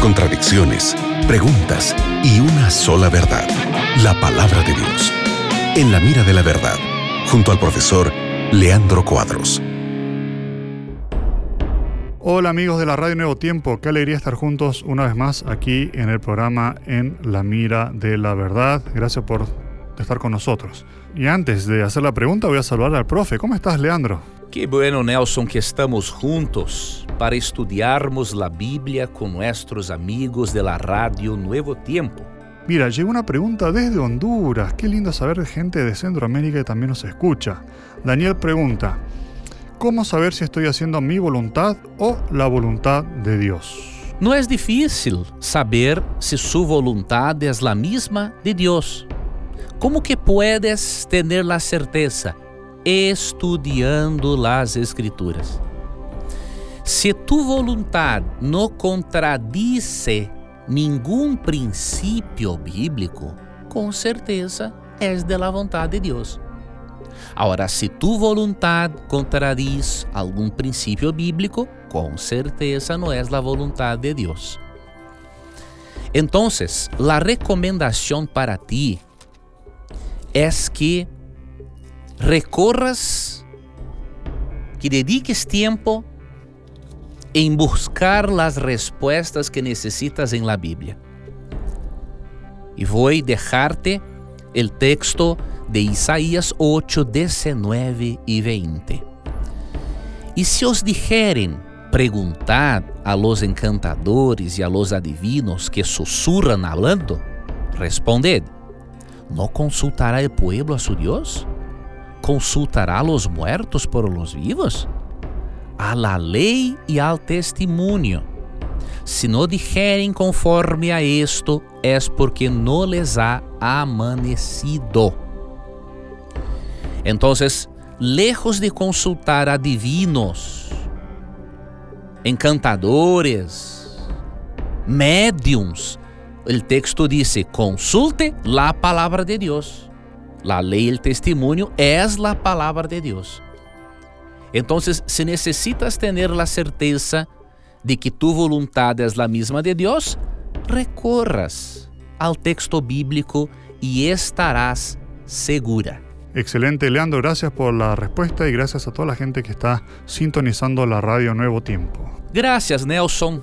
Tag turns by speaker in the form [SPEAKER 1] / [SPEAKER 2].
[SPEAKER 1] contradicciones, preguntas y una sola verdad, la palabra de Dios. En la mira de la verdad, junto al profesor Leandro Cuadros.
[SPEAKER 2] Hola amigos de la Radio Nuevo Tiempo, qué alegría estar juntos una vez más aquí en el programa En la Mira de la Verdad. Gracias por estar con nosotros. Y antes de hacer la pregunta voy a saludar al profe. ¿Cómo estás, Leandro?
[SPEAKER 3] Qué bueno, Nelson, que estamos juntos para estudiarmos la Biblia con nuestros amigos de la Radio Nuevo Tiempo.
[SPEAKER 2] Mira, llegó una pregunta desde Honduras. Qué lindo saber de gente de Centroamérica que también nos escucha. Daniel pregunta, ¿Cómo saber si estoy haciendo mi voluntad o la voluntad de Dios?
[SPEAKER 3] No es difícil saber si su voluntad es la misma de Dios. ¿Cómo que puedes tener la certeza? Estudiando las escrituras. Si tu voluntad no contradice ningún principio bíblico, com certeza és de la vontade de Deus. Agora, se tu voluntade contradiz algum princípio bíblico, com certeza não és a vontade de Deus. Então, a recomendação para ti é que recorras, que dediques tempo em buscar as respostas que necessitas em la Bíblia. E vou deixar-te o texto de Isaías 8, 19 e 20. E se os dijerem, preguntad a los encantadores e a los adivinos que susurran hablando, responded, ¿no consultará el pueblo a su Dios? ¿Consultará a los muertos por los vivos? A la lei e al testimonio. Se não dijerem conforme a esto, é porque não les ha amanecido. Entonces, lejos de consultar adivinos, encantadores, médiums, o texto diz: consulte la palavra de Deus. La lei e el testimonio es la palabra de Deus. Entonces, se necessitas ter a certeza de que tu voluntade é a mesma de Deus, recorras ao texto bíblico e estarás segura.
[SPEAKER 2] Excelente, Leandro. Gracias por la respuesta y gracias a toda la gente que está sintonizando la radio Nuevo Tiempo.
[SPEAKER 3] Gracias, Nelson,